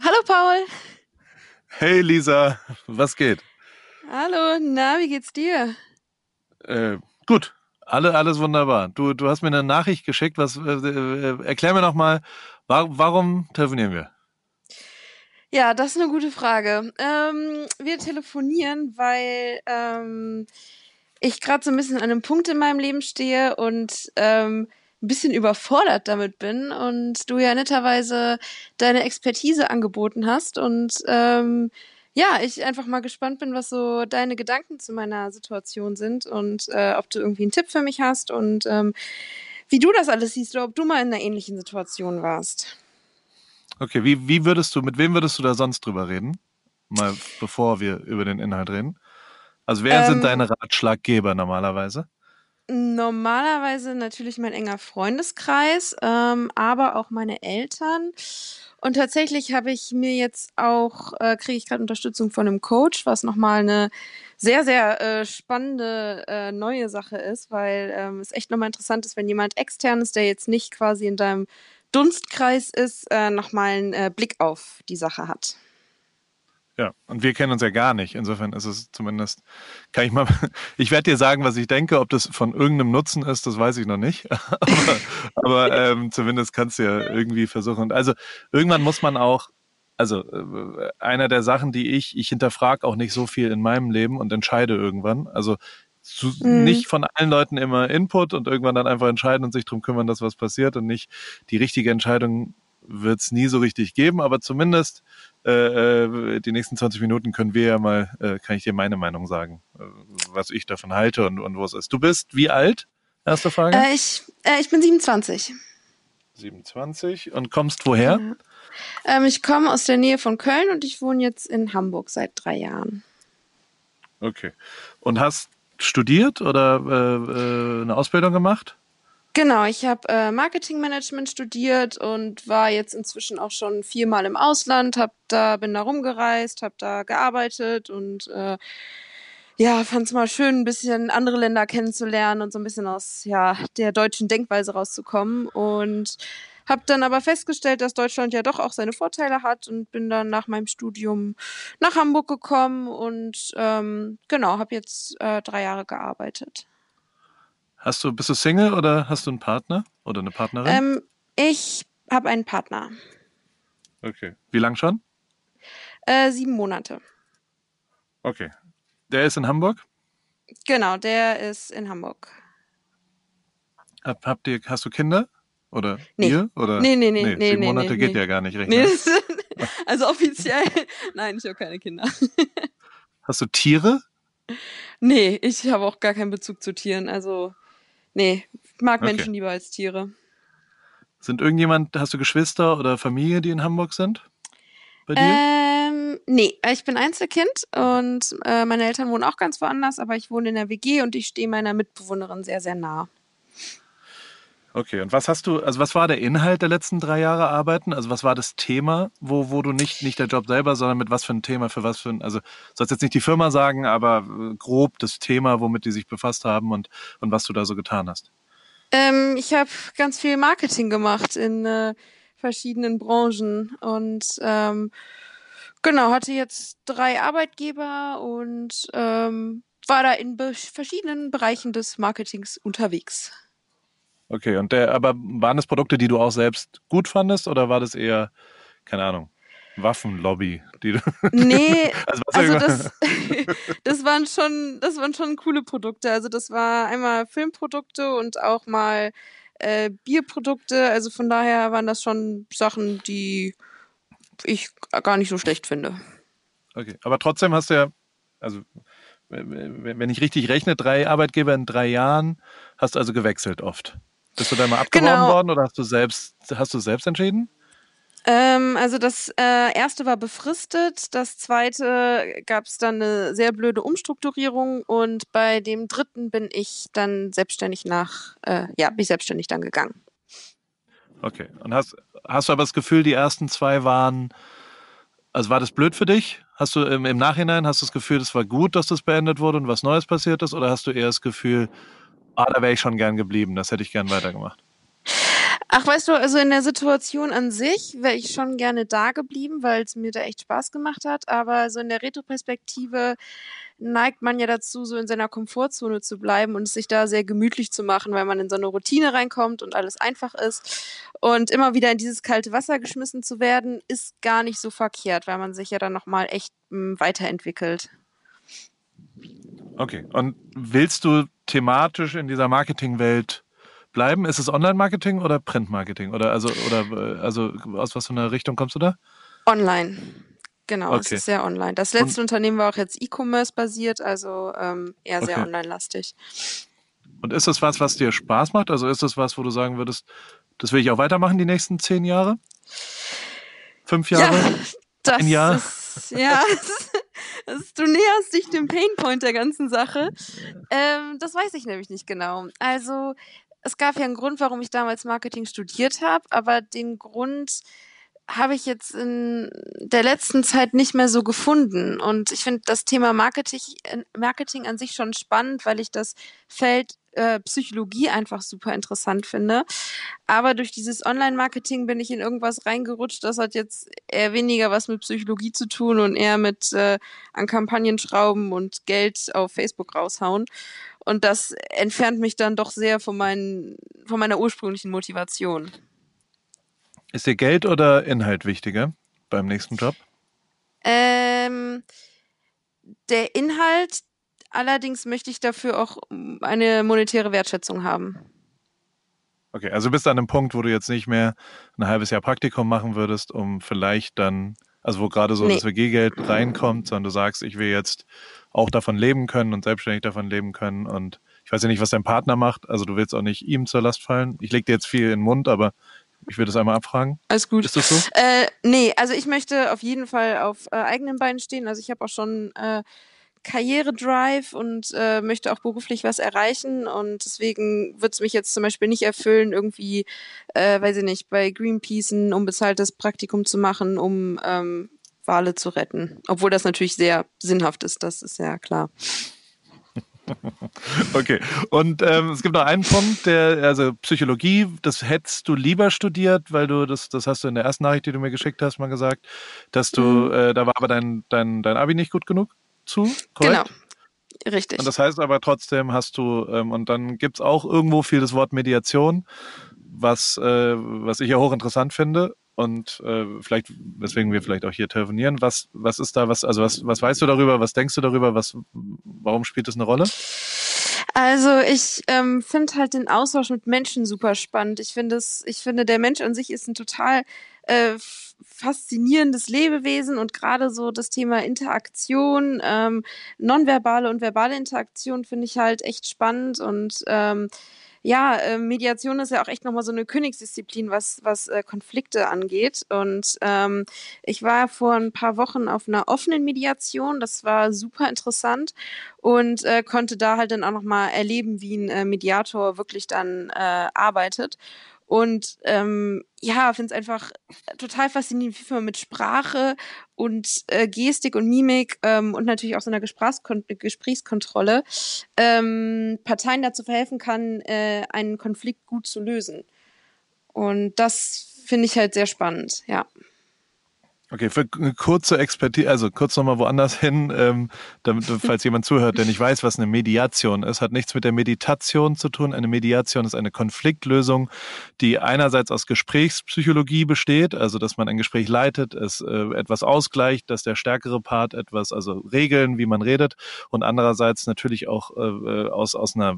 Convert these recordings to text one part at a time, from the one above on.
Hallo Paul. Hey Lisa, was geht? Hallo, na, wie geht's dir? Äh, gut, alle, alles wunderbar. Du, du hast mir eine Nachricht geschickt. Was, äh, äh, erklär mir noch mal, wa warum telefonieren wir? Ja, das ist eine gute Frage. Ähm, wir telefonieren, weil ähm, ich gerade so ein bisschen an einem Punkt in meinem Leben stehe und ähm, ein bisschen überfordert damit bin und du ja netterweise deine Expertise angeboten hast und ähm, ja, ich einfach mal gespannt bin, was so deine Gedanken zu meiner Situation sind und äh, ob du irgendwie einen Tipp für mich hast und ähm, wie du das alles siehst oder ob du mal in einer ähnlichen Situation warst. Okay, wie, wie würdest du, mit wem würdest du da sonst drüber reden? Mal bevor wir über den Inhalt reden. Also wer ähm, sind deine Ratschlaggeber normalerweise? Normalerweise natürlich mein enger Freundeskreis, ähm, aber auch meine Eltern. Und tatsächlich habe ich mir jetzt auch, äh, kriege ich gerade Unterstützung von einem Coach, was nochmal eine sehr, sehr äh, spannende äh, neue Sache ist, weil ähm, es echt nochmal interessant ist, wenn jemand extern ist, der jetzt nicht quasi in deinem Dunstkreis ist, äh, nochmal einen äh, Blick auf die Sache hat. Ja, und wir kennen uns ja gar nicht. Insofern ist es zumindest, kann ich mal, ich werde dir sagen, was ich denke, ob das von irgendeinem Nutzen ist, das weiß ich noch nicht. aber, aber ähm, zumindest kannst du ja irgendwie versuchen. Also irgendwann muss man auch, also äh, einer der Sachen, die ich, ich hinterfrage auch nicht so viel in meinem Leben und entscheide irgendwann. Also zu, mhm. nicht von allen Leuten immer Input und irgendwann dann einfach entscheiden und sich darum kümmern, dass was passiert und nicht die richtige Entscheidung wird es nie so richtig geben, aber zumindest äh, äh, die nächsten 20 Minuten können wir ja mal, äh, kann ich dir meine Meinung sagen, äh, was ich davon halte und, und wo es ist. Du bist wie alt? Erste Frage. Äh, ich, ich bin 27. 27 und kommst woher? Ja. Ähm, ich komme aus der Nähe von Köln und ich wohne jetzt in Hamburg seit drei Jahren. Okay. Und hast studiert oder eine Ausbildung gemacht? Genau, ich habe äh, Marketingmanagement studiert und war jetzt inzwischen auch schon viermal im Ausland, hab da bin da rumgereist, habe da gearbeitet und äh, ja, fand es mal schön, ein bisschen andere Länder kennenzulernen und so ein bisschen aus ja der deutschen Denkweise rauszukommen und habe dann aber festgestellt, dass Deutschland ja doch auch seine Vorteile hat und bin dann nach meinem Studium nach Hamburg gekommen und ähm, genau, habe jetzt äh, drei Jahre gearbeitet. Hast du, bist du Single oder hast du einen Partner oder eine Partnerin? Ähm, ich habe einen Partner. Okay. Wie lang schon? Äh, sieben Monate. Okay. Der ist in Hamburg? Genau, der ist in Hamburg. Hab, habt ihr, hast du Kinder? Oder nee. ihr? Oder? Nee, nee, nee. nee sieben nee, Monate nee, geht nee. ja gar nicht richtig. Nee, also offiziell, nein, ich habe keine Kinder. Hast du Tiere? Nee, ich habe auch gar keinen Bezug zu Tieren. Also Nee, ich mag okay. Menschen lieber als Tiere. Sind irgendjemand, hast du Geschwister oder Familie, die in Hamburg sind? Bei dir? Ähm, nee, ich bin Einzelkind und äh, meine Eltern wohnen auch ganz woanders, aber ich wohne in der WG und ich stehe meiner Mitbewohnerin sehr, sehr nah. Okay, und was hast du, also was war der Inhalt der letzten drei Jahre Arbeiten? Also was war das Thema, wo, wo du nicht, nicht der Job selber, sondern mit was für ein Thema, für was für ein, also sollst jetzt nicht die Firma sagen, aber äh, grob das Thema, womit die sich befasst haben und, und was du da so getan hast? Ähm, ich habe ganz viel Marketing gemacht in äh, verschiedenen Branchen und ähm, genau, hatte jetzt drei Arbeitgeber und ähm, war da in verschiedenen Bereichen des Marketings unterwegs. Okay, und der, aber waren das Produkte, die du auch selbst gut fandest oder war das eher, keine Ahnung, Waffenlobby, die du. Nee, also, also das, das waren schon, das waren schon coole Produkte. Also das war einmal Filmprodukte und auch mal äh, Bierprodukte. Also von daher waren das schon Sachen, die ich gar nicht so schlecht finde. Okay, aber trotzdem hast du ja, also wenn ich richtig rechne, drei Arbeitgeber in drei Jahren, hast du also gewechselt oft. Bist du da mal abgeworben genau. worden oder hast du selbst, hast du selbst entschieden? Ähm, also das äh, erste war befristet, das zweite gab es dann eine sehr blöde Umstrukturierung und bei dem dritten bin ich dann selbstständig nach, äh, ja, bin ich selbstständig dann gegangen. Okay. Und hast, hast du aber das Gefühl, die ersten zwei waren, also war das blöd für dich? Hast du im, im Nachhinein, hast du das Gefühl, es war gut, dass das beendet wurde und was Neues passiert ist? Oder hast du eher das Gefühl, ah, da wäre ich schon gern geblieben, das hätte ich gern weitergemacht? Ach, weißt du, also in der Situation an sich wäre ich schon gerne da geblieben, weil es mir da echt Spaß gemacht hat. Aber so in der Retroperspektive neigt man ja dazu, so in seiner Komfortzone zu bleiben und sich da sehr gemütlich zu machen, weil man in so eine Routine reinkommt und alles einfach ist. Und immer wieder in dieses kalte Wasser geschmissen zu werden, ist gar nicht so verkehrt, weil man sich ja dann nochmal echt m, hm, weiterentwicklt. Okay. Und willst du thematisch in dieser Marketingwelt bleiben? Ist es Online-Marketing oder Print-Marketing? Oder also, oder also aus was für einer Richtung kommst du da? Online. Genau, okay. es ist sehr online. Das letzte und, Unternehmen war auch jetzt E-Commerce basiert, also ähm, eher sehr okay. online-lastig. Und ist das was, was dir Spaß macht? Also ist das was, wo du sagen würdest, das will ich auch weitermachen die nächsten zehn Jahre? Fünf Jahre? Ja, das Ein Jahr? Ist, ja, das, du näherst dich dem Painpoint der ganzen Sache. Ähm, das weiß ich nämlich nicht genau. Also es gab ja einen Grund, warum ich damals Marketing studiert habe, aber den Grund habe ich jetzt in der letzten Zeit nicht mehr so gefunden. Und ich finde das Thema Marketing, Marketing an sich schon spannend, weil ich das Feld äh, Psychologie einfach super interessant finde. Aber durch dieses Online-Marketing bin ich in irgendwas reingerutscht. Das hat jetzt eher weniger was mit Psychologie zu tun und eher mit äh, an Kampagnen schrauben und Geld auf Facebook raushauen. Und das entfernt mich dann doch sehr von, meinen, von meiner ursprünglichen Motivation. Ist dir Geld oder Inhalt wichtiger beim nächsten Job? Ähm, der Inhalt, allerdings möchte ich dafür auch eine monetäre Wertschätzung haben. Okay, also bist du an einem Punkt, wo du jetzt nicht mehr ein halbes Jahr Praktikum machen würdest, um vielleicht dann, also wo gerade so nee. das WG-Geld reinkommt, sondern du sagst, ich will jetzt auch davon leben können und selbstständig davon leben können. Und ich weiß ja nicht, was dein Partner macht. Also du willst auch nicht ihm zur Last fallen. Ich leg dir jetzt viel in den Mund, aber ich würde es einmal abfragen. Alles gut. Ist das so? Äh, nee, also ich möchte auf jeden Fall auf äh, eigenen Beinen stehen. Also ich habe auch schon äh, Karriere-Drive und äh, möchte auch beruflich was erreichen. Und deswegen wird es mich jetzt zum Beispiel nicht erfüllen, irgendwie, äh, weiß ich nicht, bei Greenpeace ein unbezahltes Praktikum zu machen, um ähm, Wale zu retten. Obwohl das natürlich sehr sinnhaft ist, das ist ja klar. Okay, und ähm, es gibt noch einen Punkt, der, also Psychologie, das hättest du lieber studiert, weil du, das, das hast du in der ersten Nachricht, die du mir geschickt hast, mal gesagt, dass du, mhm. äh, da war aber dein, dein, dein Abi nicht gut genug zu, korrekt? Genau, richtig. Und das heißt aber trotzdem hast du, ähm, und dann gibt es auch irgendwo viel das Wort Mediation, was, äh, was ich ja hochinteressant finde und äh, vielleicht, weswegen wir vielleicht auch hier telefonieren. Was, was ist da, was, also was, was weißt du darüber, was denkst du darüber, was, warum spielt das eine Rolle? Also ich ähm, finde halt den Austausch mit Menschen super spannend. Ich finde es, ich finde, der Mensch an sich ist ein total äh, faszinierendes Lebewesen und gerade so das Thema Interaktion, ähm, nonverbale und verbale Interaktion finde ich halt echt spannend und ähm, ja, äh, Mediation ist ja auch echt nochmal so eine Königsdisziplin, was, was äh, Konflikte angeht. Und ähm, ich war vor ein paar Wochen auf einer offenen Mediation. Das war super interessant und äh, konnte da halt dann auch nochmal erleben, wie ein äh, Mediator wirklich dann äh, arbeitet. Und ähm, ja, finde es einfach total faszinierend, wie man mit Sprache und äh, Gestik und Mimik ähm, und natürlich auch so einer Gesprächskon Gesprächskontrolle ähm, Parteien dazu verhelfen kann, äh, einen Konflikt gut zu lösen. Und das finde ich halt sehr spannend, ja. Okay, für eine kurze Expertise, also kurz nochmal woanders hin, ähm, damit, falls jemand zuhört, der nicht weiß, was eine Mediation ist, hat nichts mit der Meditation zu tun. Eine Mediation ist eine Konfliktlösung, die einerseits aus Gesprächspsychologie besteht, also dass man ein Gespräch leitet, es äh, etwas ausgleicht, dass der stärkere Part etwas, also Regeln, wie man redet, und andererseits natürlich auch äh, äh aus, aus einer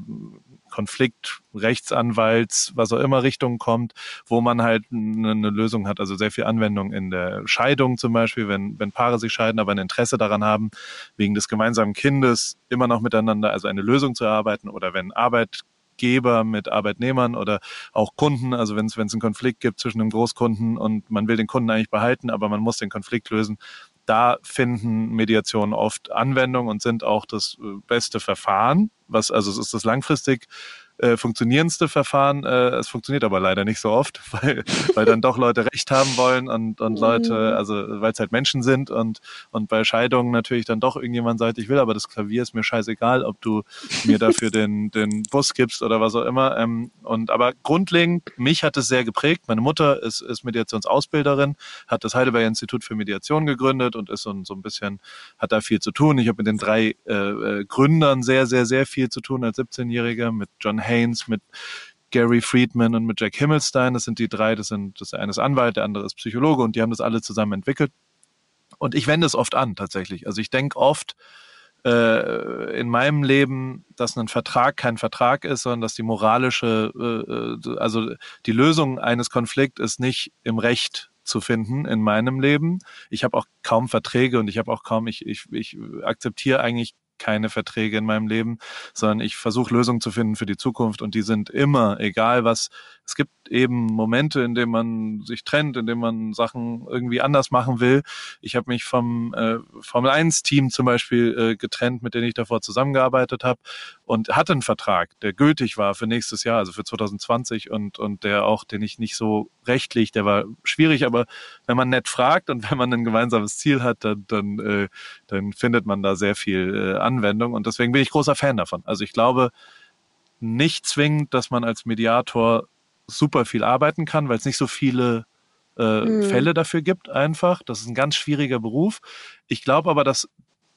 Konflikt, Rechtsanwalts, was auch immer Richtung kommt, wo man halt eine, eine Lösung hat. Also sehr viel Anwendung in der Scheidung zum Beispiel, wenn, wenn Paare sich scheiden, aber ein Interesse daran haben, wegen des gemeinsamen Kindes immer noch miteinander, also eine Lösung zu erarbeiten oder wenn Arbeitgeber mit Arbeitnehmern oder auch Kunden, also wenn es einen Konflikt gibt zwischen einem Großkunden und man will den Kunden eigentlich behalten, aber man muss den Konflikt lösen, da finden Mediationen oft Anwendung und sind auch das äh, beste Verfahren. Was, also es ist das langfristig äh, funktionierendste Verfahren. Äh, es funktioniert aber leider nicht so oft, weil, weil dann doch Leute Recht haben wollen und, und Leute, mhm. also weil es halt Menschen sind und, und bei Scheidungen natürlich dann doch irgendjemand sagt, ich will aber das Klavier, ist mir scheißegal, ob du mir dafür den, den Bus gibst oder was auch immer. Ähm, und aber grundlegend, mich hat es sehr geprägt. Meine Mutter ist, ist Mediationsausbilderin, hat das Heidelberger Institut für Mediation gegründet und ist so, so ein bisschen, hat da viel zu tun. Ich habe mit den drei äh, äh Gründern sehr, sehr, sehr viel zu tun als 17-Jähriger, mit John Haynes, mit Gary Friedman und mit Jack Himmelstein. Das sind die drei, das sind das eine ist Anwalt, der andere ist Psychologe und die haben das alle zusammen entwickelt. Und ich wende es oft an, tatsächlich. Also ich denke oft äh, in meinem Leben, dass ein Vertrag kein Vertrag ist, sondern dass die moralische, äh, äh also die Lösung eines Konflikts ist nicht im Recht zu finden in meinem Leben. Ich habe auch kaum Verträge und ich habe auch kaum, ich, ich, ich akzeptiere eigentlich keine Verträge in meinem Leben, sondern ich versuche Lösungen zu finden für die Zukunft und die sind immer, egal was, es gibt eben Momente, in denen man sich trennt, in denen man Sachen irgendwie anders machen will. Ich habe mich vom äh, Formel 1 Team zum Beispiel äh, getrennt, mit dem ich davor zusammengearbeitet habe und hatte einen Vertrag, der gültig war für nächstes Jahr, also für 2020 und und der auch, den ich nicht so rechtlich, der war schwierig, aber wenn man nett fragt und wenn man ein gemeinsames Ziel hat, dann dann, äh, dann findet man da sehr viel äh, Anwendung und deswegen bin ich großer Fan davon. Also ich glaube nicht zwingend, dass man als Mediator super viel arbeiten kann, weil es nicht so viele äh, mhm. Fälle dafür gibt einfach. Das ist ein ganz schwieriger Beruf. Ich glaube aber, dass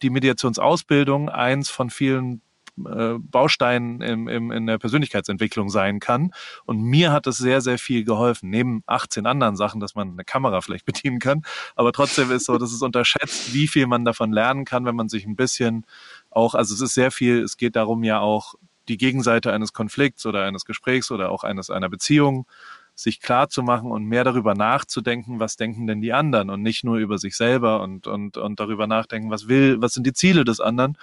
die Mediationsausbildung eins von vielen äh, Bausteinen im, im, in der Persönlichkeitsentwicklung sein kann. Und mir hat es sehr, sehr viel geholfen. Neben 18 anderen Sachen, dass man eine Kamera vielleicht bedienen kann. Aber trotzdem ist so, dass es unterschätzt, wie viel man davon lernen kann, wenn man sich ein bisschen auch, also es ist sehr viel, es geht darum ja auch, die Gegenseite eines Konflikts oder eines Gesprächs oder auch eines einer Beziehung sich klar zu machen und mehr darüber nachzudenken, was denken denn die anderen und nicht nur über sich selber und, und, und darüber nachdenken, was will, was sind die Ziele des anderen.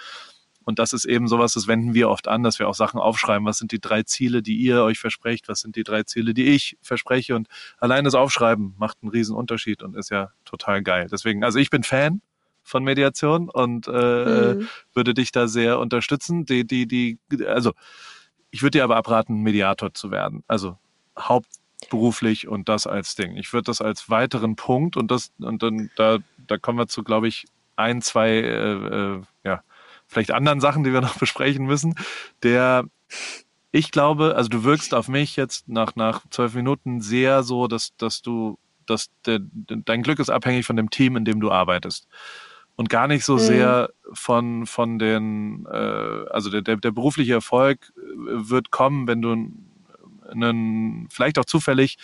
Und das ist eben sowas, das wenden wir oft an, dass wir auch Sachen aufschreiben. Was sind die drei Ziele, die ihr euch versprecht? Was sind die drei Ziele, die ich verspreche? Und allein das Aufschreiben macht einen riesen Unterschied und ist ja total geil. Deswegen, also ich bin Fan von Mediation und äh, mhm. würde dich da sehr unterstützen. Die, die, die, also ich würde dir aber abraten, Mediator zu werden. Also hauptberuflich und das als Ding. Ich würde das als weiteren Punkt und das und dann da da kommen wir zu, glaube ich, ein, zwei, äh, äh, ja, vielleicht anderen Sachen, die wir noch besprechen müssen. Der ich glaube, also du wirkst auf mich jetzt nach nach zwölf Minuten sehr so, dass dass du dass der, dein Glück ist abhängig von dem Team, in dem du arbeitest und gar nicht so mhm. sehr von, von den, äh, also der, der, der berufliche Erfolg äh, wird kommen, wenn du einen, vielleicht auch zufällig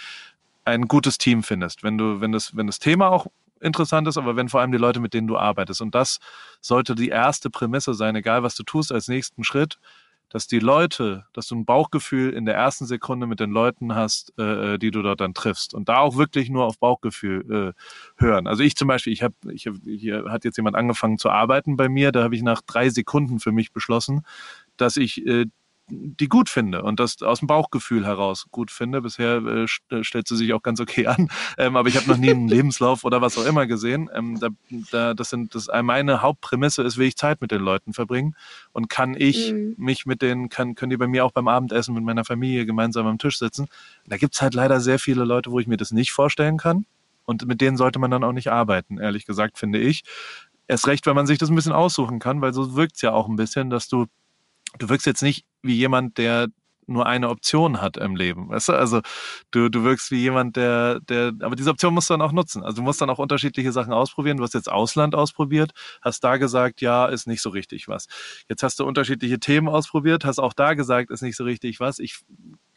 ein gutes Team findest, wenn du, wenn das, wenn das Thema auch interessant ist, aber wenn vor allem die Leute, mit denen du arbeitest. Und das sollte die erste Prämisse sein, egal was du tust als nächsten Schritt, dass die Leute, dass du ein Bauchgefühl in der ersten Sekunde mit den Leuten hast, äh, äh, die du dort dann triffst und da auch wirklich nur auf Bauchgefühl äh, hören. Also ich zum Beispiel, ich habe, ich hab, hier hat jetzt jemand angefangen zu arbeiten bei mir, da habe ich nach drei Sekunden für mich beschlossen, dass ich äh, die gut finde und das aus dem Bauchgefühl heraus gut finde. Bisher äh, äh, stellt sie sich auch ganz okay an, ähm, aber ich habe noch nie einen Lebenslauf oder was auch immer gesehen. Ähm, da, da, das sind das meine Hauptprämisse ist, will ich Zeit mit den Leuten verbringen und kann ich mhm. mich mit denen kann können die bei mir auch beim Abendessen mit meiner Familie gemeinsam am Tisch sitzen. Da gibt's halt leider sehr viele Leute, wo ich mir das nicht vorstellen kann und mit denen sollte man dann auch nicht arbeiten. Ehrlich gesagt finde ich. Erst recht, wenn man sich das ein bisschen aussuchen kann, weil so wirkt's ja auch ein bisschen, dass du du wirkst jetzt nicht wie jemand, der nur eine Option hat im Leben. Weißt du? Also du, du wirkst wie jemand, der, der, aber diese Option musst du dann auch nutzen. Also du musst dann auch unterschiedliche Sachen ausprobieren. Du hast jetzt Ausland ausprobiert, hast da gesagt, ja, ist nicht so richtig was. Jetzt hast du unterschiedliche Themen ausprobiert, hast auch da gesagt, ist nicht so richtig was. Ich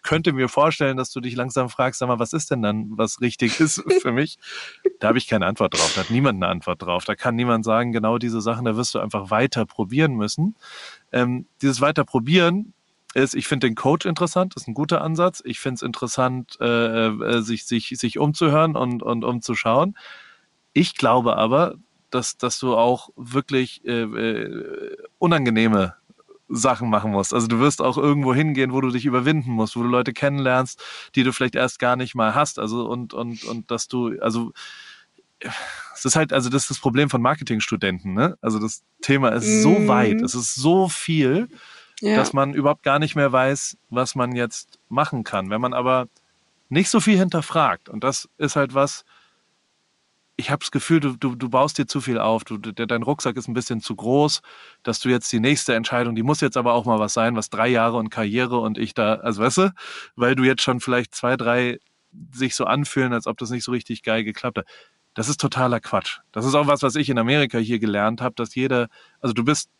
könnte mir vorstellen, dass du dich langsam fragst, sag mal, was ist denn dann, was richtig ist für mich? Da habe ich keine Antwort drauf. Da hat niemand eine Antwort drauf. Da kann niemand sagen, genau diese Sachen, da wirst du einfach weiter probieren müssen. Ähm, dieses weiter probieren ist, ich finde den Coach interessant, ist ein guter Ansatz. Ich finde es interessant, äh, äh, sich, sich, sich umzuhören und, und umzuschauen. Ich glaube aber, dass, dass du auch wirklich äh, äh, unangenehme Sachen machen musst. Also du wirst auch irgendwo hingehen, wo du dich überwinden musst, wo du Leute kennenlernst, die du vielleicht erst gar nicht mal hast. Also und, und, und dass du, also es ist halt, also das ist das Problem von Marketingstudenten, ne? Also das Thema ist mm. so mhm. weit, es ist so viel ja. dass man überhaupt gar nicht mehr weiß, was man jetzt machen kann. Wenn man aber nicht so viel hinterfragt, und das ist halt was, ich habe das Gefühl, du, du, du baust dir zu viel auf. Du, dein Rucksack ist ein bisschen zu groß, dass du jetzt die nächste Entscheidung, die muss jetzt aber auch mal was sein, was drei Jahre und Karriere und ich da, also weißt du, weil du jetzt schon vielleicht zwei, drei sich so anfühlen, als ob das nicht so richtig geil geklappt hat. Das ist totaler Quatsch. Das ist auch was, was ich in Amerika hier gelernt habe, dass jeder, also du bist,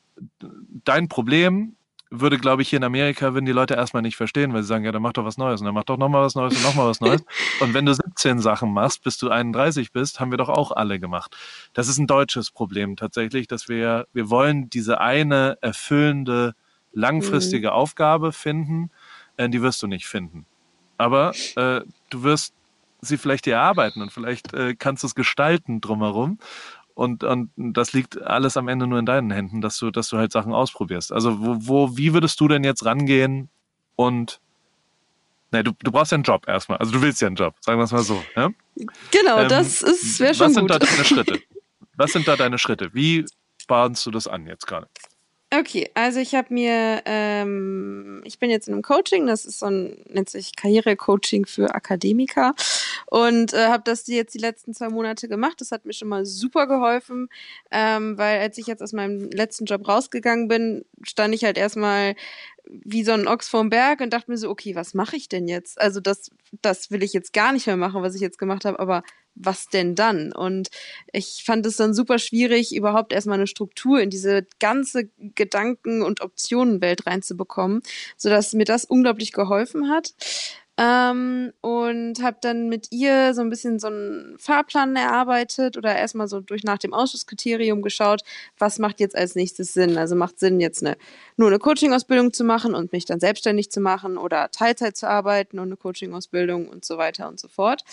dein Problem würde, glaube ich, hier in Amerika, würden die Leute erstmal nicht verstehen, weil sie sagen, ja, dann mach doch was Neues und dann mach doch nochmal was Neues und nochmal was Neues. und wenn du 17 Sachen machst, bis du 31 bist, haben wir doch auch alle gemacht. Das ist ein deutsches Problem tatsächlich, dass wir, wir wollen diese eine erfüllende, langfristige mhm. Aufgabe finden, äh, die wirst du nicht finden. Aber äh, du wirst sie vielleicht erarbeiten und vielleicht äh, kannst du es gestalten drumherum. Und, und das liegt alles am Ende nur in deinen Händen, dass du, dass du halt Sachen ausprobierst. Also wo, wo, wie würdest du denn jetzt rangehen und Ne, du, du brauchst ja einen Job erstmal. Also du willst ja einen Job, sagen wir es mal so. Ja? Genau, ähm, das wäre schon was sind gut. Da deine Schritte? Was sind da deine Schritte? Wie bahnst du das an jetzt gerade? Okay, also ich habe mir, ähm, ich bin jetzt in einem Coaching, das ist so ein, nennt sich Karrierecoaching für Akademiker und äh, habe das jetzt die letzten zwei Monate gemacht. Das hat mir schon mal super geholfen, ähm, weil als ich jetzt aus meinem letzten Job rausgegangen bin, stand ich halt erstmal wie so ein Ochs vorm Berg und dachte mir so, okay, was mache ich denn jetzt? Also das, das will ich jetzt gar nicht mehr machen, was ich jetzt gemacht habe, aber was denn dann? Und ich fand es dann super schwierig, überhaupt erstmal eine Struktur in diese ganze Gedanken- und Optionenwelt reinzubekommen, sodass mir das unglaublich geholfen hat. Ähm, und habe dann mit ihr so ein bisschen so einen Fahrplan erarbeitet oder erstmal so durch nach dem Ausschusskriterium geschaut, was macht jetzt als nächstes Sinn. Also macht Sinn, jetzt eine, nur eine Coaching-Ausbildung zu machen und mich dann selbstständig zu machen oder Teilzeit zu arbeiten und eine Coaching-Ausbildung und so weiter und so fort.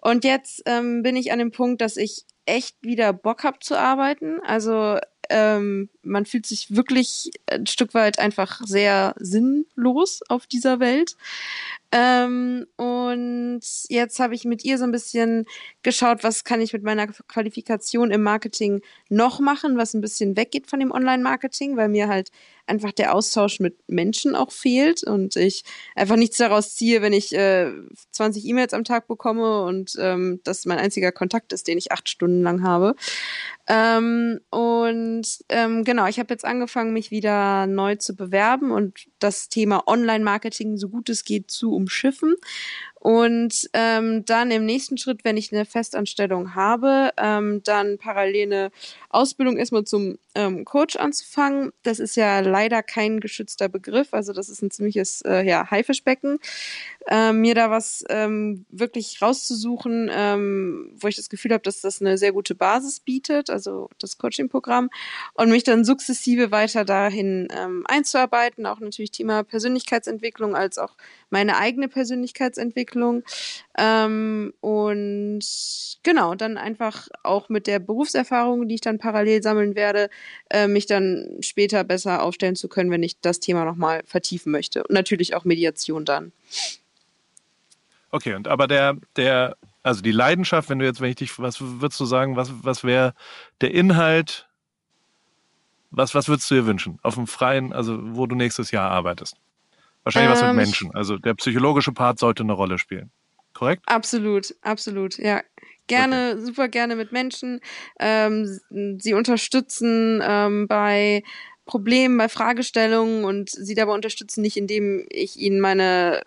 Und jetzt ähm, bin ich an dem Punkt, dass ich echt wieder Bock habe zu arbeiten. Also ähm, man fühlt sich wirklich ein Stück weit einfach sehr sinnlos auf dieser Welt. Ähm, und jetzt habe ich mit ihr so ein bisschen geschaut, was kann ich mit meiner Qualifikation im Marketing noch machen, was ein bisschen weggeht von dem Online-Marketing, weil mir halt einfach der Austausch mit Menschen auch fehlt und ich einfach nichts daraus ziehe, wenn ich äh, 20 E-Mails am Tag bekomme und ähm, das mein einziger Kontakt ist, den ich acht Stunden lang habe. Ähm, und ähm, genau, ich habe jetzt angefangen, mich wieder neu zu bewerben und das Thema Online-Marketing so gut es geht zu umschiffen. Und ähm, dann im nächsten Schritt, wenn ich eine Festanstellung habe, ähm, dann parallel eine Ausbildung erstmal zum ähm, Coach anzufangen. Das ist ja leider kein geschützter Begriff, also das ist ein ziemliches äh, ja, Haifischbecken. Ähm, mir da was ähm, wirklich rauszusuchen, ähm, wo ich das Gefühl habe, dass das eine sehr gute Basis bietet, also das Coaching-Programm, und mich dann sukzessive weiter dahin ähm, einzuarbeiten, auch natürlich Thema Persönlichkeitsentwicklung als auch meine eigene Persönlichkeitsentwicklung. Ähm, und genau, dann einfach auch mit der Berufserfahrung, die ich dann parallel sammeln werde, äh, mich dann später besser aufstellen zu können, wenn ich das Thema nochmal vertiefen möchte. Und natürlich auch Mediation dann. Okay, und aber der, der, also die Leidenschaft, wenn du jetzt, wenn ich dich, was würdest du sagen, was, was wäre der Inhalt, was, was würdest du dir wünschen? Auf dem freien, also wo du nächstes Jahr arbeitest? Wahrscheinlich ähm, was mit ähm, Menschen. Also der psychologische Part sollte eine Rolle spielen. Korrekt? Absolut, absolut, ja. Gerne, okay. super gerne mit Menschen. Ähm, sie unterstützen ähm, bei Problemen, bei Fragestellungen und sie dabei unterstützen, nicht indem ich ihnen meine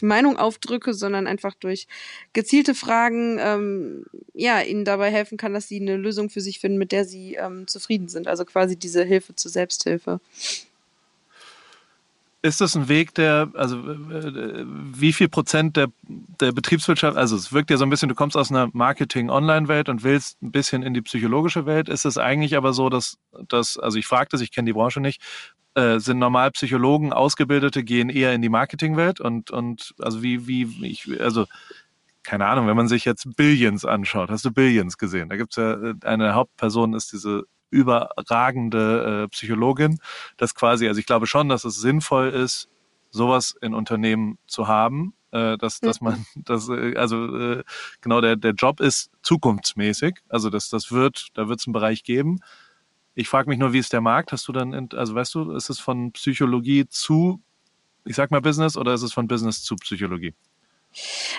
Meinung aufdrücke, sondern einfach durch gezielte Fragen, ähm, ja, ihnen dabei helfen kann, dass sie eine Lösung für sich finden, mit der sie ähm, zufrieden sind. Also quasi diese Hilfe zur Selbsthilfe. Ist das ein Weg, der, also äh, wie viel Prozent der, der Betriebswirtschaft, also es wirkt ja so ein bisschen, du kommst aus einer Marketing-Online-Welt und willst ein bisschen in die psychologische Welt. Ist es eigentlich aber so, dass, dass also ich frage das, ich kenne die Branche nicht, äh, sind normal Psychologen, Ausgebildete gehen eher in die Marketingwelt und, und also wie, wie, ich, also keine Ahnung, wenn man sich jetzt Billions anschaut, hast du Billions gesehen? Da gibt es ja äh, eine Hauptperson, ist diese überragende äh, Psychologin, das quasi, also ich glaube schon, dass es sinnvoll ist, sowas in Unternehmen zu haben, äh, dass, dass man, das, äh, also äh, genau der, der Job ist zukunftsmäßig, also das, das wird, da wird es einen Bereich geben. Ich frage mich nur, wie ist der Markt? Hast du dann, also weißt du, ist es von Psychologie zu, ich sag mal Business oder ist es von Business zu Psychologie?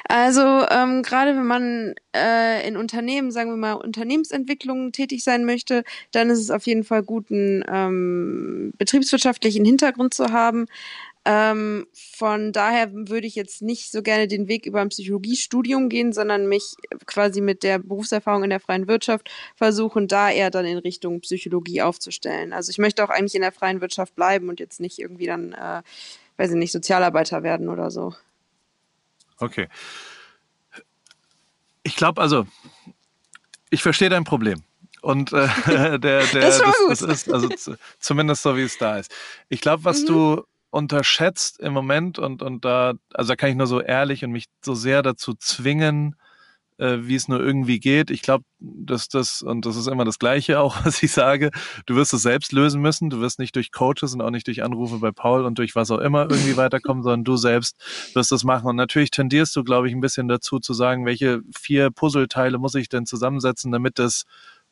Also ähm, gerade wenn man äh, in Unternehmen, sagen wir mal, Unternehmensentwicklung tätig sein möchte, dann ist es auf jeden Fall gut, einen ähm, betriebswirtschaftlichen Hintergrund zu haben. Ähm, von daher würde ich jetzt nicht so gerne den Weg über ein Psychologiestudium gehen, sondern mich quasi mit der Berufserfahrung in der freien Wirtschaft versuchen, da eher dann in Richtung Psychologie aufzustellen. Also ich möchte auch eigentlich in der freien Wirtschaft bleiben und jetzt nicht irgendwie dann, äh, weiß ich nicht, Sozialarbeiter werden oder so. Okay. Ich glaube also, ich verstehe dein Problem. Und äh, der, der, das, das, das, ist also zumindest so, wie es da ist. Ich glaube, was mhm. du unterschätzt im Moment und, und da, also da kann ich nur so ehrlich und mich so sehr dazu zwingen, äh, wie es nur irgendwie geht. Ich glaube, dass das, und das ist immer das Gleiche auch, was ich sage, du wirst es selbst lösen müssen. Du wirst nicht durch Coaches und auch nicht durch Anrufe bei Paul und durch was auch immer irgendwie weiterkommen, sondern du selbst wirst das machen. Und natürlich tendierst du, glaube ich, ein bisschen dazu zu sagen, welche vier Puzzleteile muss ich denn zusammensetzen, damit das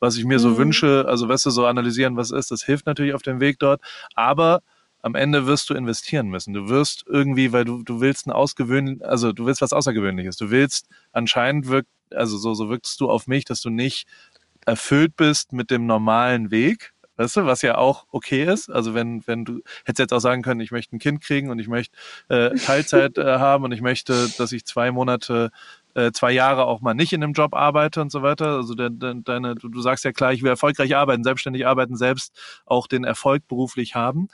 was ich mir so mhm. wünsche, also weißt du, so analysieren, was ist, das hilft natürlich auf dem Weg dort. Aber am Ende wirst du investieren müssen. Du wirst irgendwie, weil du, du willst ein ausgewöhnlich, also du willst was Außergewöhnliches. Du willst anscheinend wirkt, also so, so wirkst du auf mich, dass du nicht erfüllt bist mit dem normalen Weg. Weißt du, was ja auch okay ist. Also wenn, wenn du hättest jetzt auch sagen können, ich möchte ein Kind kriegen und ich möchte äh, Teilzeit äh, haben und ich möchte, dass ich zwei Monate äh, zwei Jahre auch mal nicht in einem Job arbeite und so weiter. Also de, de, deine, du, du sagst ja klar, ich will erfolgreich arbeiten, selbstständig arbeiten, selbst auch den Erfolg beruflich haben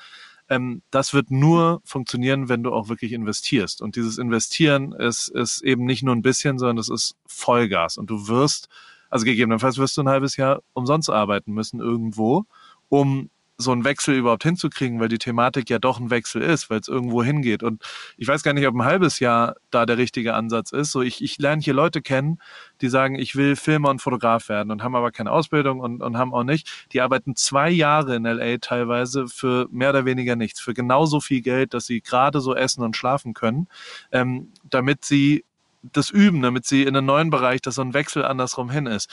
ähm, das wird nur funktionieren, wenn du auch wirklich investierst. Und dieses Investieren ist, ist eben nicht nur ein bisschen, sondern es ist Vollgas. Und du wirst, also gegebenenfalls wirst du ein halbes Jahr umsonst arbeiten müssen irgendwo, um so einen Wechsel überhaupt hinzukriegen, weil die Thematik ja doch ein Wechsel ist, weil es irgendwo hingeht. Und ich weiß gar nicht, ob ein halbes Jahr da der richtige Ansatz ist. So, ich, ich lerne hier Leute kennen, die sagen, ich will Filmer und Fotograf werden und haben aber keine Ausbildung und, und haben auch nicht. Die arbeiten zwei Jahre in LA teilweise für mehr oder weniger nichts, für genauso viel Geld, dass sie gerade so essen und schlafen können, ähm, damit sie das üben, damit sie in einem neuen Bereich, dass so ein Wechsel andersrum hin ist.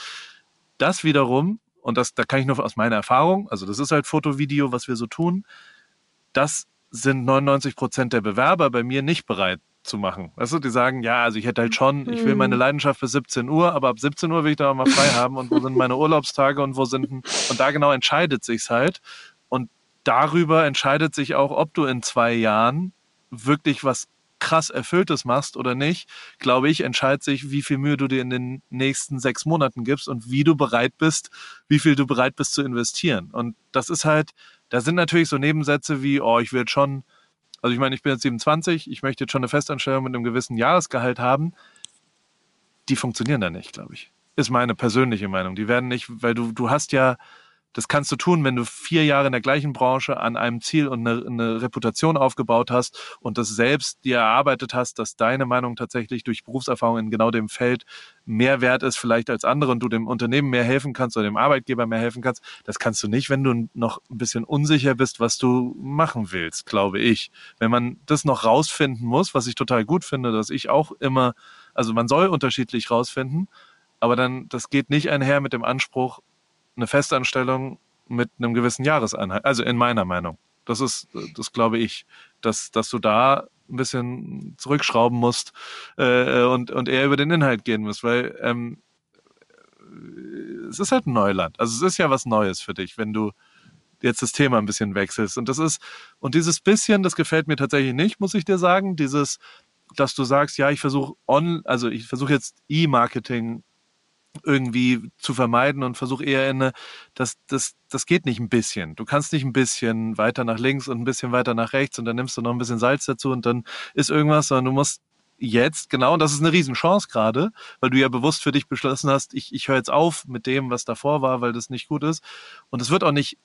Das wiederum und das, da kann ich nur aus meiner Erfahrung, also das ist halt Foto, Video, was wir so tun, das sind 99 Prozent der Bewerber bei mir nicht bereit zu machen. Weißt du, die sagen, ja, also ich hätte halt schon, ich will meine mhm. Leidenschaft bis 17 Uhr, aber ab 17 Uhr will ich da mal frei haben und wo sind meine Urlaubstage und wo sind, und da genau entscheidet sich's halt. Und darüber entscheidet sich auch, ob du in zwei Jahren wirklich was krass Erfülltes machst oder nicht, glaube ich, entscheidet sich, wie viel Mühe du dir in den nächsten sechs Monaten gibst und wie du bereit bist, wie viel du bereit bist zu investieren. Und das ist halt, da sind natürlich so Nebensätze wie, oh, ich will schon, also ich meine, ich bin jetzt 27, ich möchte jetzt schon eine Festanstellung mit einem gewissen Jahresgehalt haben. Die funktionieren da nicht, glaube ich. Ist meine persönliche Meinung. Die werden nicht, weil du, du hast ja, das kannst du tun, wenn du vier Jahre in der gleichen Branche an einem Ziel und eine, eine, Reputation aufgebaut hast und das selbst dir erarbeitet hast, dass deine Meinung tatsächlich durch Berufserfahrung in genau dem Feld mehr wert ist vielleicht als andere und du dem Unternehmen mehr helfen kannst oder dem Arbeitgeber mehr helfen kannst. Das kannst du nicht, wenn du noch ein bisschen unsicher bist, was du machen willst, glaube ich. Wenn man das noch rausfinden muss, was ich total gut finde, dass ich auch immer, also man soll unterschiedlich rausfinden, aber dann, das geht nicht einher mit dem Anspruch, eine Festanstellung mit einem gewissen Jahreseinheit. Also in meiner Meinung. Das ist, das glaube ich, dass, dass du da ein bisschen zurückschrauben musst äh, und, und eher über den Inhalt gehen musst, weil ähm, es ist halt ein Neuland. Also es ist ja was Neues für dich, wenn du jetzt das Thema ein bisschen wechselst. Und das ist, und dieses bisschen, das gefällt mir tatsächlich nicht, muss ich dir sagen. Dieses, dass du sagst, ja, ich versuche on, also ich versuche jetzt E-Marketing irgendwie zu vermeiden und versuche eher in eine, das, das, das geht nicht ein bisschen. Du kannst nicht ein bisschen weiter nach links und ein bisschen weiter nach rechts und dann nimmst du noch ein bisschen Salz dazu und dann ist irgendwas, sondern du musst jetzt, genau, und das ist eine Riesenchance gerade, weil du ja bewusst für dich beschlossen hast, ich, ich höre jetzt auf mit dem, was davor war, weil das nicht gut ist. Und es wird auch nicht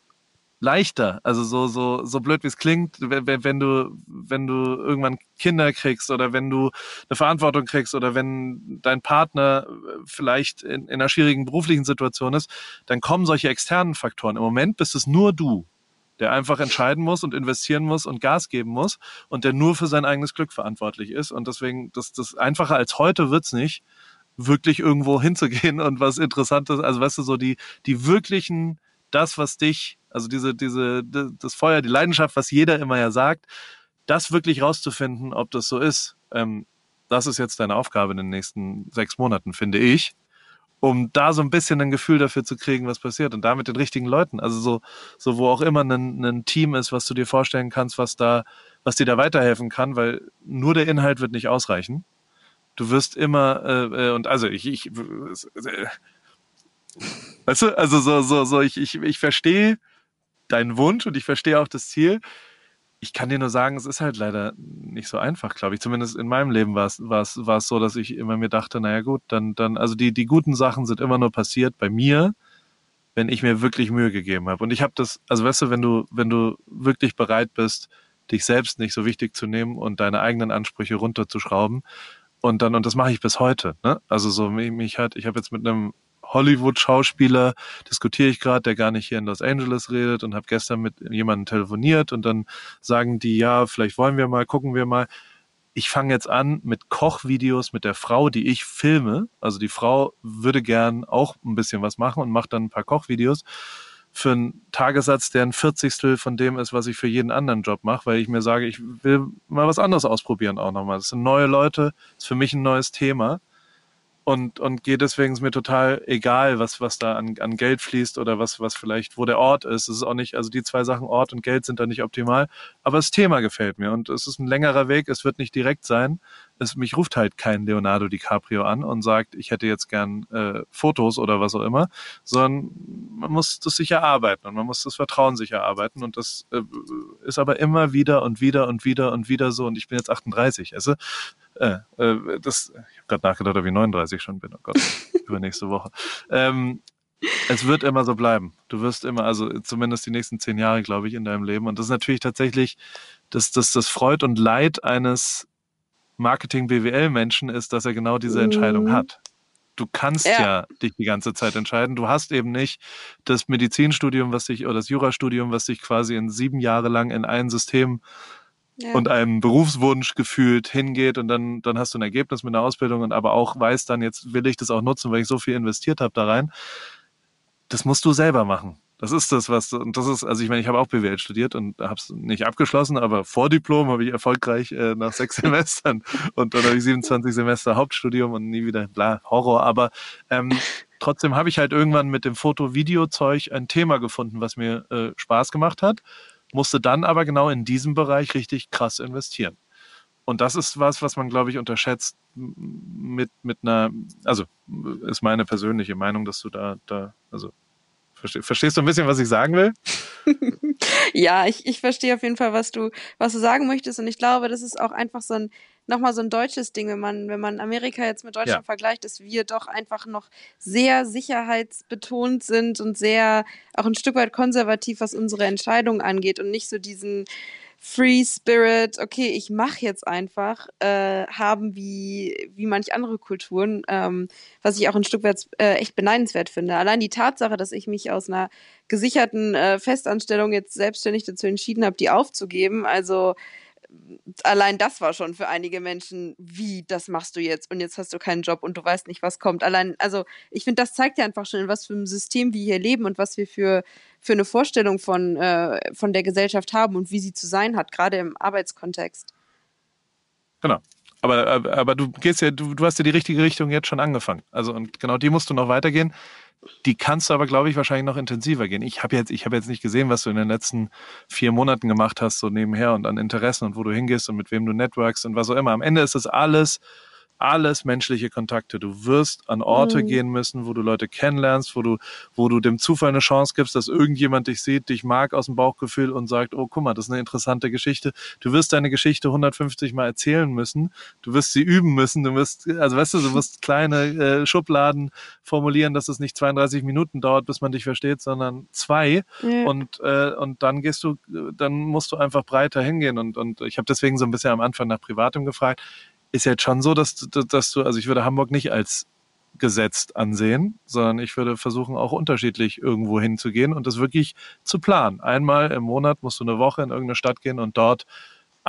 leichter. Also so, so, so blöd wie es klingt, wenn, du, wenn du irgendwann Kinder kriegst oder wenn du eine Verantwortung kriegst oder wenn dein Partner vielleicht in, in einer schwierigen beruflichen Situation ist, dann kommen solche externen Faktoren. Im Moment bist es nur du, der einfach entscheiden muss und investieren muss und Gas geben muss und der nur für sein eigenes Glück verantwortlich ist. Und deswegen, das, das einfacher als heute wird's nicht, wirklich irgendwo hinzugehen und was Interessantes, also weißt du, so die, die wirklichen das, was dich, also diese, diese, das Feuer, die Leidenschaft, was jeder immer ja sagt, das wirklich rauszufinden, ob das so ist, ähm, das ist jetzt deine Aufgabe in den nächsten sechs Monaten, finde ich, um da so ein bisschen ein Gefühl dafür zu kriegen, was passiert und da mit den richtigen Leuten, also so, so wo auch immer ein, ein Team ist, was du dir vorstellen kannst, was da, was dir da weiterhelfen kann, weil nur der Inhalt wird nicht ausreichen. Du wirst immer äh, äh und also ich, ich äh, weißt du, also so so so ich ich ich verstehe deinen Wunsch und ich verstehe auch das Ziel ich kann dir nur sagen, es ist halt leider nicht so einfach, glaube ich. Zumindest in meinem Leben war es, war es, war es so, dass ich immer mir dachte, naja gut, dann, dann, also die, die guten Sachen sind immer nur passiert bei mir, wenn ich mir wirklich Mühe gegeben habe. Und ich habe das, also weißt du, wenn du, wenn du wirklich bereit bist, dich selbst nicht so wichtig zu nehmen und deine eigenen Ansprüche runterzuschrauben, und dann, und das mache ich bis heute, ne? Also so, mich, mich hat, ich habe jetzt mit einem Hollywood-Schauspieler diskutiere ich gerade, der gar nicht hier in Los Angeles redet und habe gestern mit jemandem telefoniert und dann sagen die, ja, vielleicht wollen wir mal, gucken wir mal. Ich fange jetzt an mit Kochvideos mit der Frau, die ich filme. Also die Frau würde gern auch ein bisschen was machen und macht dann ein paar Kochvideos für einen Tagessatz, der ein Vierzigstel von dem ist, was ich für jeden anderen Job mache, weil ich mir sage, ich will mal was anderes ausprobieren auch nochmal. Das sind neue Leute, ist für mich ein neues Thema und, und gehe deswegen ist mir total egal, was, was da an, an Geld fließt oder was, was vielleicht, wo der Ort ist. Es ist auch nicht, also die zwei Sachen, Ort und Geld sind da nicht optimal, aber das Thema gefällt mir und es ist ein längerer Weg, es wird nicht direkt sein. Es, mich ruft halt kein Leonardo DiCaprio an und sagt, ich hätte jetzt gern äh, Fotos oder was auch immer, sondern man muss das sich erarbeiten und man muss das Vertrauen sich erarbeiten und das äh, ist aber immer wieder und wieder und wieder und wieder so und ich bin jetzt 38, also äh, äh, das, ich habe gerade nachgedacht, ob ich 39 schon bin. Oh Gott, übernächste Woche. Ähm, es wird immer so bleiben. Du wirst immer, also zumindest die nächsten zehn Jahre, glaube ich, in deinem Leben. Und das ist natürlich tatsächlich, dass das, das Freud und Leid eines Marketing-BWL-Menschen ist, dass er genau diese Entscheidung mhm. hat. Du kannst ja. ja. dich die ganze Zeit entscheiden. Du hast eben nicht das Medizinstudium, was sich, oder das Jurastudium, was sich quasi in sieben Jahre lang in ein System ja. und einem Berufswunsch gefühlt hingeht und dann, dann hast du ein Ergebnis mit einer Ausbildung und aber auch weißt dann, jetzt will ich das auch nutzen, weil ich so viel investiert habe da rein. Das musst du selber machen. Das ist das, was, und das ist, also ich meine, ich habe auch BWL studiert und habe es nicht abgeschlossen, aber vor Diplom habe ich erfolgreich äh, nach sechs Semestern und dann habe ich 27 Semester Hauptstudium und nie wieder, bla, Horror, aber ähm, trotzdem habe ich halt irgendwann mit dem Foto-Video-Zeug ein Thema gefunden, was mir äh, Spaß gemacht hat musste dann aber genau in diesem Bereich richtig krass investieren. Und das ist was, was man, glaube ich, unterschätzt mit, mit einer, also ist meine persönliche Meinung, dass du da, da, also verstehst du ein bisschen, was ich sagen will? ja, ich, ich verstehe auf jeden Fall, was du, was du sagen möchtest. Und ich glaube, das ist auch einfach so ein, nochmal so ein deutsches Ding, wenn man, wenn man Amerika jetzt mit Deutschland ja. vergleicht, dass wir doch einfach noch sehr sicherheitsbetont sind und sehr auch ein Stück weit konservativ, was unsere Entscheidungen angeht und nicht so diesen Free Spirit, okay, ich mache jetzt einfach, äh, haben wie, wie manch andere Kulturen, ähm, was ich auch ein Stück weit äh, echt beneidenswert finde. Allein die Tatsache, dass ich mich aus einer gesicherten äh, Festanstellung jetzt selbstständig dazu entschieden habe, die aufzugeben, also allein das war schon für einige Menschen, wie, das machst du jetzt und jetzt hast du keinen Job und du weißt nicht, was kommt. Allein, also ich finde, das zeigt ja einfach schon, in was für einem System wir hier leben und was wir für, für eine Vorstellung von, äh, von der Gesellschaft haben und wie sie zu sein hat, gerade im Arbeitskontext. Genau. Aber, aber du gehst ja, du, du hast ja die richtige Richtung jetzt schon angefangen. Also und genau die musst du noch weitergehen. Die kannst du aber, glaube ich, wahrscheinlich noch intensiver gehen. Ich habe jetzt, habe jetzt nicht gesehen, was du in den letzten vier Monaten gemacht hast, so nebenher und an Interessen und wo du hingehst und mit wem du networkst und was auch immer. Am Ende ist das alles alles menschliche Kontakte. Du wirst an Orte mhm. gehen müssen, wo du Leute kennenlernst, wo du, wo du dem Zufall eine Chance gibst, dass irgendjemand dich sieht, dich mag aus dem Bauchgefühl und sagt, oh, guck mal, das ist eine interessante Geschichte. Du wirst deine Geschichte 150 Mal erzählen müssen. Du wirst sie üben müssen. Du wirst, also weißt du, du wirst kleine äh, Schubladen formulieren, dass es nicht 32 Minuten dauert, bis man dich versteht, sondern zwei. Ja. Und, äh, und dann gehst du, dann musst du einfach breiter hingehen. Und, und ich habe deswegen so ein bisschen am Anfang nach Privatem gefragt ist jetzt schon so, dass, dass du, also ich würde Hamburg nicht als gesetzt ansehen, sondern ich würde versuchen, auch unterschiedlich irgendwo hinzugehen und das wirklich zu planen. Einmal im Monat musst du eine Woche in irgendeine Stadt gehen und dort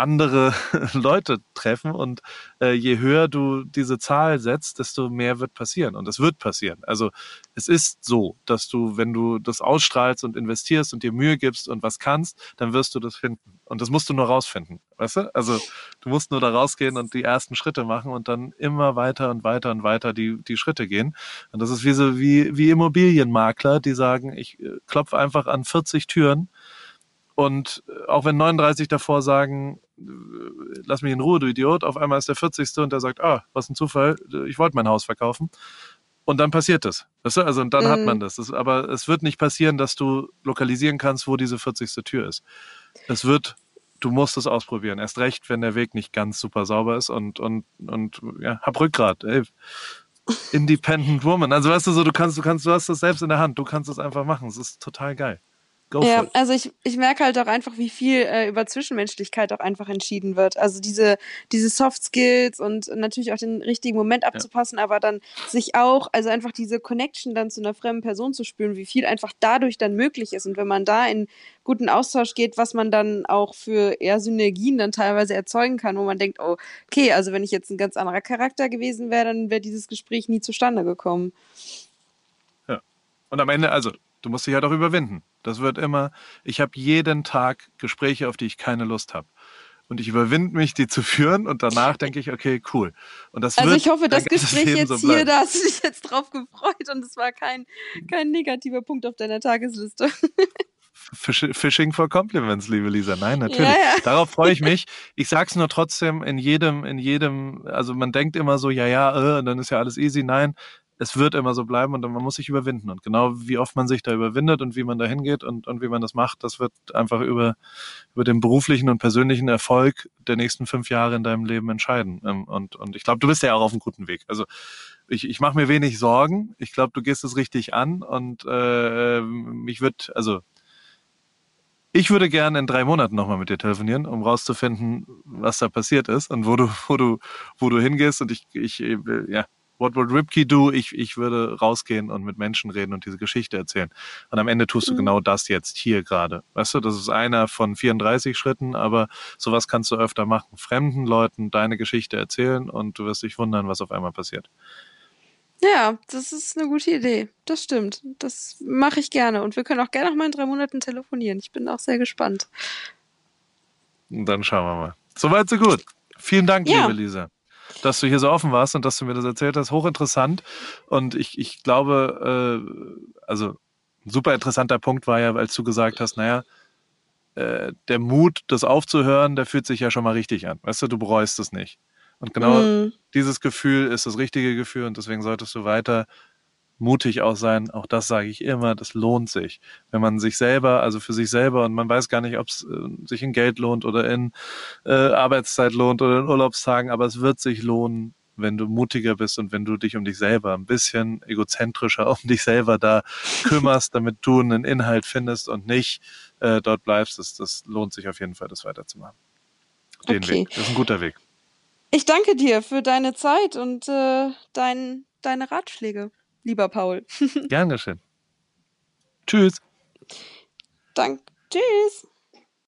andere Leute treffen. Und äh, je höher du diese Zahl setzt, desto mehr wird passieren. Und es wird passieren. Also es ist so, dass du, wenn du das ausstrahlst und investierst und dir Mühe gibst und was kannst, dann wirst du das finden. Und das musst du nur rausfinden, weißt du? Also du musst nur da rausgehen und die ersten Schritte machen und dann immer weiter und weiter und weiter die die Schritte gehen. Und das ist wie so wie wie Immobilienmakler, die sagen, ich äh, klopfe einfach an 40 Türen. Und äh, auch wenn 39 davor sagen, lass mich in Ruhe, du Idiot, auf einmal ist der 40. und der sagt, ah, was ein Zufall, ich wollte mein Haus verkaufen. Und dann passiert es. Weißt du? Also und dann mm. hat man mhm. das. das. Aber es wird nicht passieren, dass du lokalisieren kannst, wo diese 40. Tür ist. Es wird, du musst es ausprobieren. Erst recht, wenn der Weg nicht ganz super sauber ist und, und, und ja, hab Rückgrat. Ey. Independent Woman. Also weißt du so, du kannst, du kannst, du hast das selbst in der Hand. Du kannst es einfach machen. Es ist total geil. Go ja, also ich, ich merke halt auch einfach, wie viel äh, über Zwischenmenschlichkeit auch einfach entschieden wird. Also diese, diese Soft Skills und natürlich auch den richtigen Moment abzupassen, ja. aber dann sich auch, also einfach diese Connection dann zu einer fremden Person zu spüren, wie viel einfach dadurch dann möglich ist. Und wenn man da in guten Austausch geht, was man dann auch für eher Synergien dann teilweise erzeugen kann, wo man denkt, oh, okay, also wenn ich jetzt ein ganz anderer Charakter gewesen wäre, dann wäre dieses Gespräch nie zustande gekommen. Ja. Und am Ende, also Du musst dich halt auch überwinden. Das wird immer, ich habe jeden Tag Gespräche, auf die ich keine Lust habe. Und ich überwinde mich, die zu führen und danach denke ich, okay, cool. Und das also ich hoffe, das Gespräch jetzt so hier, da hast du dich jetzt drauf gefreut und es war kein, kein negativer Punkt auf deiner Tagesliste. Fishing for Compliments, liebe Lisa. Nein, natürlich. Ja, ja. Darauf freue ich mich. Ich sag's nur trotzdem in jedem, in jedem, also man denkt immer so, ja, ja, äh, dann ist ja alles easy. Nein, es wird immer so bleiben und man muss sich überwinden. Und genau wie oft man sich da überwindet und wie man da hingeht und, und wie man das macht, das wird einfach über, über den beruflichen und persönlichen Erfolg der nächsten fünf Jahre in deinem Leben entscheiden. Ähm, und, und ich glaube, du bist ja auch auf einem guten Weg. Also ich, ich mache mir wenig Sorgen. Ich glaube, du gehst es richtig an und äh, mich wird, also ich würde gerne in drei Monaten nochmal mit dir telefonieren, um rauszufinden, was da passiert ist und wo du, wo du, wo du hingehst. Und ich, ich, ja, What would Ripkey do? Ich, ich würde rausgehen und mit Menschen reden und diese Geschichte erzählen. Und am Ende tust du mhm. genau das jetzt hier gerade. Weißt du, das ist einer von 34 Schritten, aber sowas kannst du öfter machen. Fremden Leuten deine Geschichte erzählen und du wirst dich wundern, was auf einmal passiert. Ja, das ist eine gute Idee. Das stimmt. Das mache ich gerne. Und wir können auch gerne noch mal in drei Monaten telefonieren. Ich bin auch sehr gespannt. Dann schauen wir mal. Soweit, so gut. Vielen Dank, ja. liebe Lisa dass du hier so offen warst und dass du mir das erzählt hast. Hochinteressant. Und ich, ich glaube, äh, also ein super interessanter Punkt war ja, als du gesagt hast, naja, äh, der Mut, das aufzuhören, der fühlt sich ja schon mal richtig an. Weißt du, du bereust es nicht. Und genau mhm. dieses Gefühl ist das richtige Gefühl und deswegen solltest du weiter mutig auch sein. Auch das sage ich immer, das lohnt sich. Wenn man sich selber, also für sich selber, und man weiß gar nicht, ob es äh, sich in Geld lohnt oder in äh, Arbeitszeit lohnt oder in Urlaubstagen, aber es wird sich lohnen, wenn du mutiger bist und wenn du dich um dich selber ein bisschen egozentrischer um dich selber da kümmerst, damit du einen Inhalt findest und nicht äh, dort bleibst, das, das lohnt sich auf jeden Fall, das weiterzumachen. Den okay. Weg. Das ist ein guter Weg. Ich danke dir für deine Zeit und äh, dein, deine Ratschläge lieber Paul. Gern geschehen. Tschüss. Danke. Tschüss.